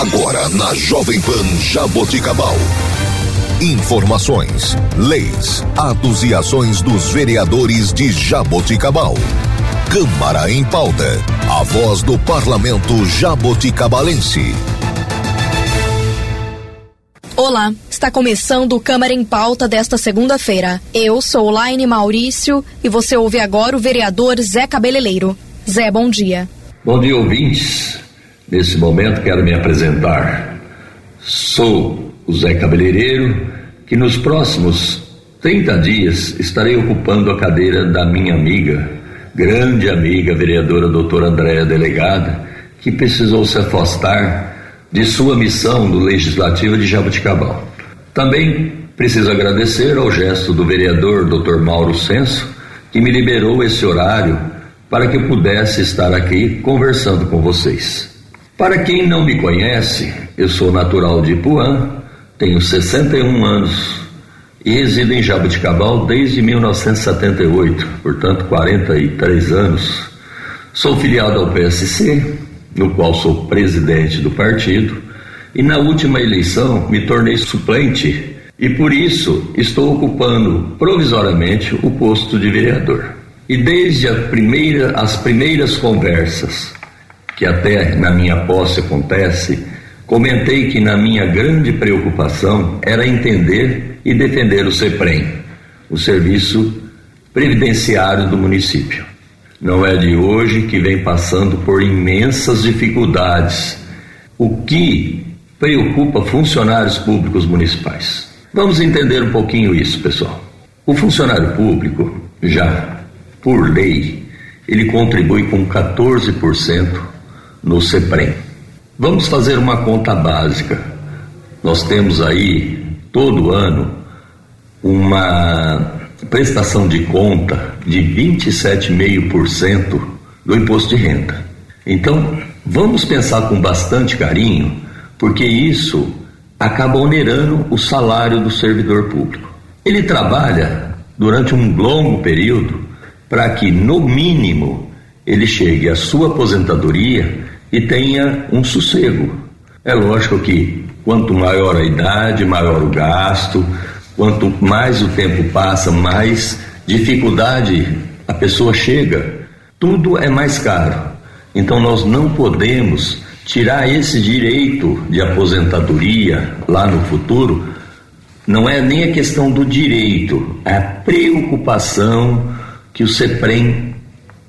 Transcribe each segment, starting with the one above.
Agora na Jovem Pan Jaboticabal. Informações, leis, atos e ações dos vereadores de Jaboticabal. Câmara em pauta. A voz do parlamento jaboticabalense. Olá, está começando o Câmara em Pauta desta segunda-feira. Eu sou Laine Maurício e você ouve agora o vereador Zé Cabeleleiro. Zé, bom dia. Bom dia, ouvintes. Nesse momento quero me apresentar. Sou o Zé Cabeleireiro, que nos próximos 30 dias estarei ocupando a cadeira da minha amiga, grande amiga, vereadora doutora Andréa Delegada, que precisou se afastar de sua missão no Legislativo de Jabuticabal. Também preciso agradecer ao gesto do vereador doutor Mauro Senso, que me liberou esse horário para que eu pudesse estar aqui conversando com vocês. Para quem não me conhece, eu sou natural de Ipuã, tenho 61 anos e resido em Jabuticabal desde 1978, portanto 43 anos. Sou filiado ao PSC, no qual sou presidente do partido, e na última eleição me tornei suplente e por isso estou ocupando provisoriamente o posto de vereador. E desde primeira, as primeiras conversas que até na minha posse acontece, comentei que na minha grande preocupação era entender e defender o CEPREM, o Serviço Previdenciário do município. Não é de hoje que vem passando por imensas dificuldades, o que preocupa funcionários públicos municipais. Vamos entender um pouquinho isso, pessoal. O funcionário público, já por lei, ele contribui com 14% no CEPREM. Vamos fazer uma conta básica. Nós temos aí, todo ano, uma prestação de conta de 27,5% do imposto de renda. Então, vamos pensar com bastante carinho, porque isso acaba onerando o salário do servidor público. Ele trabalha durante um longo período para que, no mínimo, ele chegue à sua aposentadoria e tenha um sossego. É lógico que quanto maior a idade, maior o gasto, quanto mais o tempo passa, mais dificuldade a pessoa chega. Tudo é mais caro. Então nós não podemos tirar esse direito de aposentadoria lá no futuro. Não é nem a questão do direito, é a preocupação que o CEPREM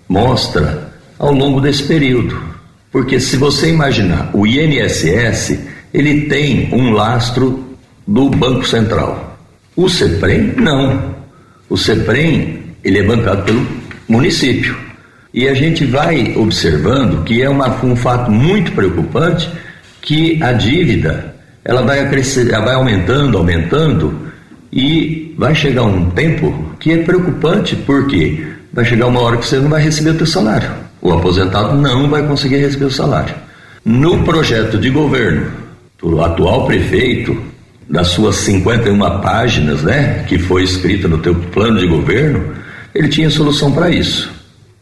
mostra ao longo desse período. Porque se você imaginar, o INSS, ele tem um lastro do Banco Central. O CEPREM, não. O CEPREM, ele é bancado pelo município. E a gente vai observando que é uma, um fato muito preocupante que a dívida ela vai, crescer, ela vai aumentando, aumentando e vai chegar um tempo que é preocupante porque vai chegar uma hora que você não vai receber o seu salário o aposentado não vai conseguir receber o salário. No projeto de governo do atual prefeito, das suas 51 páginas, né, que foi escrita no teu plano de governo, ele tinha solução para isso.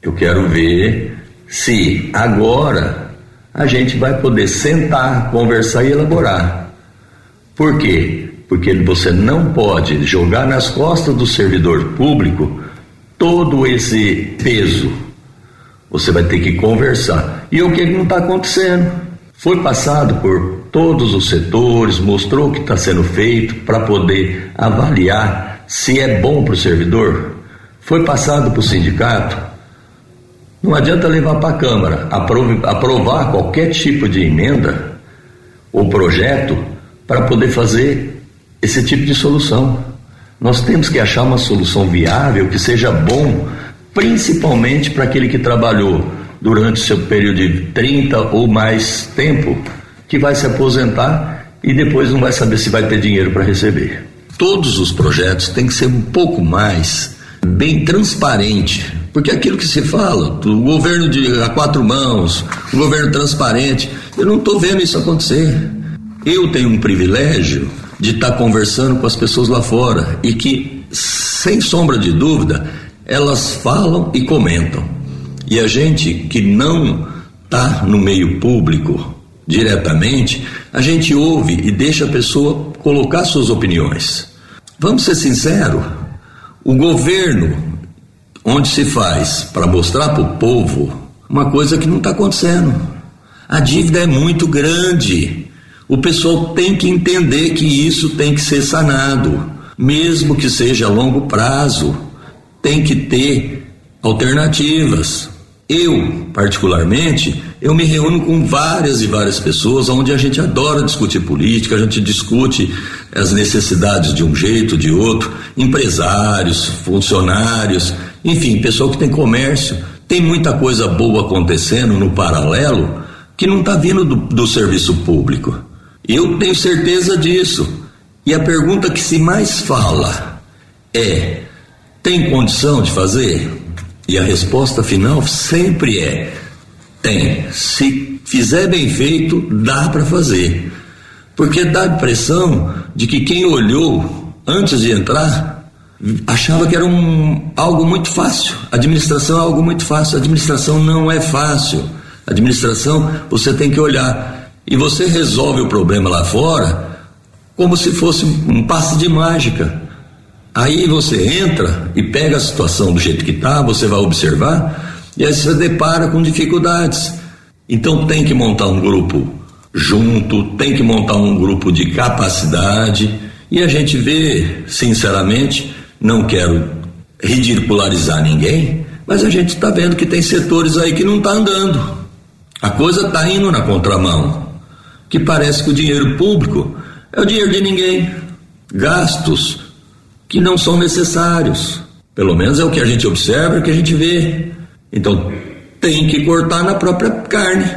Eu quero ver se agora a gente vai poder sentar, conversar e elaborar. Por quê? Porque você não pode jogar nas costas do servidor público todo esse peso você vai ter que conversar. E o que não está acontecendo? Foi passado por todos os setores, mostrou o que está sendo feito para poder avaliar se é bom para o servidor. Foi passado para o sindicato. Não adianta levar para a Câmara, aprovar qualquer tipo de emenda ou projeto para poder fazer esse tipo de solução. Nós temos que achar uma solução viável que seja bom principalmente para aquele que trabalhou durante seu período de 30 ou mais tempo, que vai se aposentar e depois não vai saber se vai ter dinheiro para receber. Todos os projetos têm que ser um pouco mais bem transparente, porque aquilo que se fala, o governo de a quatro mãos, o governo transparente, eu não estou vendo isso acontecer. Eu tenho um privilégio de estar tá conversando com as pessoas lá fora e que, sem sombra de dúvida, elas falam e comentam. E a gente que não está no meio público, diretamente, a gente ouve e deixa a pessoa colocar suas opiniões. Vamos ser sinceros, o governo, onde se faz para mostrar para o povo uma coisa que não está acontecendo. A dívida é muito grande. O pessoal tem que entender que isso tem que ser sanado, mesmo que seja a longo prazo. Tem que ter alternativas. Eu, particularmente, eu me reúno com várias e várias pessoas onde a gente adora discutir política, a gente discute as necessidades de um jeito, de outro, empresários, funcionários, enfim, pessoal que tem comércio. Tem muita coisa boa acontecendo no paralelo que não está vindo do, do serviço público. Eu tenho certeza disso. E a pergunta que se mais fala é: tem condição de fazer? E a resposta final sempre é: tem. Se fizer bem feito, dá para fazer. Porque dá a impressão de que quem olhou antes de entrar achava que era um, algo muito fácil. Administração é algo muito fácil. Administração não é fácil. Administração você tem que olhar. E você resolve o problema lá fora como se fosse um passe de mágica. Aí você entra e pega a situação do jeito que está, você vai observar, e aí você depara com dificuldades. Então tem que montar um grupo junto, tem que montar um grupo de capacidade, e a gente vê, sinceramente, não quero ridicularizar ninguém, mas a gente está vendo que tem setores aí que não está andando. A coisa está indo na contramão. Que parece que o dinheiro público é o dinheiro de ninguém. Gastos que não são necessários. Pelo menos é o que a gente observa, é o que a gente vê. Então tem que cortar na própria carne.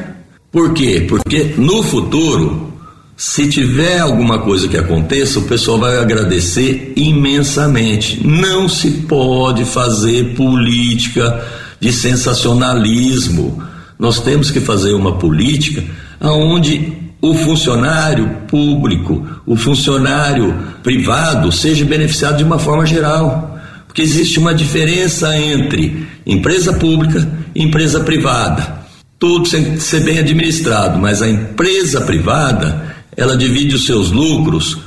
Por quê? Porque no futuro, se tiver alguma coisa que aconteça, o pessoal vai agradecer imensamente. Não se pode fazer política de sensacionalismo. Nós temos que fazer uma política aonde o funcionário público, o funcionário privado seja beneficiado de uma forma geral. Porque existe uma diferença entre empresa pública e empresa privada. Tudo tem que ser bem administrado, mas a empresa privada, ela divide os seus lucros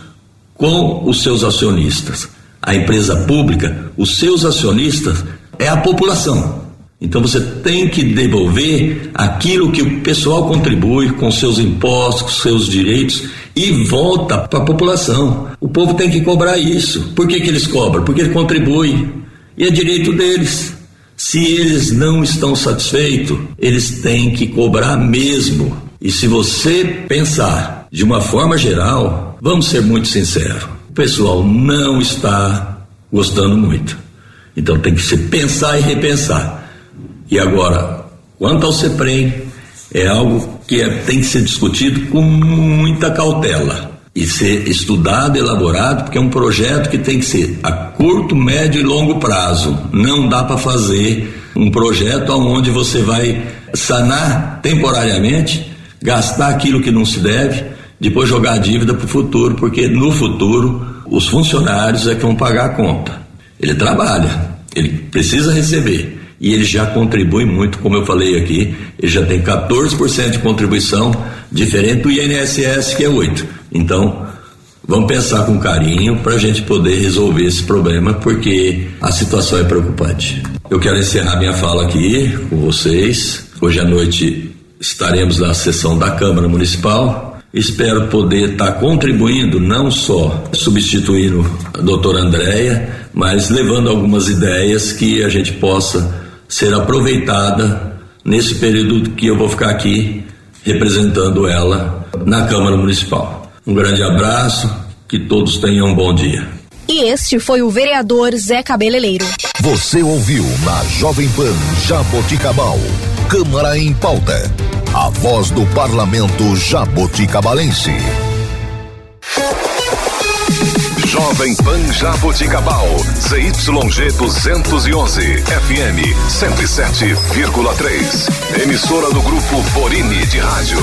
com os seus acionistas. A empresa pública, os seus acionistas é a população. Então você tem que devolver aquilo que o pessoal contribui com seus impostos, seus direitos e volta para a população. O povo tem que cobrar isso. Por que, que eles cobram? Porque eles contribuem. E é direito deles. Se eles não estão satisfeitos, eles têm que cobrar mesmo. E se você pensar de uma forma geral, vamos ser muito sinceros, o pessoal não está gostando muito. Então tem que se pensar e repensar. E agora, quanto ao CEPREM, é algo que é, tem que ser discutido com muita cautela e ser estudado, elaborado, porque é um projeto que tem que ser a curto, médio e longo prazo. Não dá para fazer um projeto onde você vai sanar temporariamente, gastar aquilo que não se deve, depois jogar a dívida para o futuro, porque no futuro os funcionários é que vão pagar a conta. Ele trabalha, ele precisa receber e ele já contribui muito, como eu falei aqui, ele já tem 14% de contribuição, diferente do INSS que é 8%. Então, vamos pensar com carinho para a gente poder resolver esse problema, porque a situação é preocupante. Eu quero encerrar minha fala aqui com vocês. Hoje à noite estaremos na sessão da Câmara Municipal. Espero poder estar tá contribuindo, não só substituindo a doutora Andréia, mas levando algumas ideias que a gente possa ser aproveitada nesse período que eu vou ficar aqui representando ela na Câmara Municipal. Um grande abraço, que todos tenham um bom dia. E este foi o vereador Zé Cabeleleiro. Você ouviu na Jovem Pan Jaboticabal, Câmara em Pauta, a voz do parlamento jaboticabalense. Jovem Pan Jaboticabal, ZYG 211, FM 107,3. Emissora do Grupo Borini de Rádio.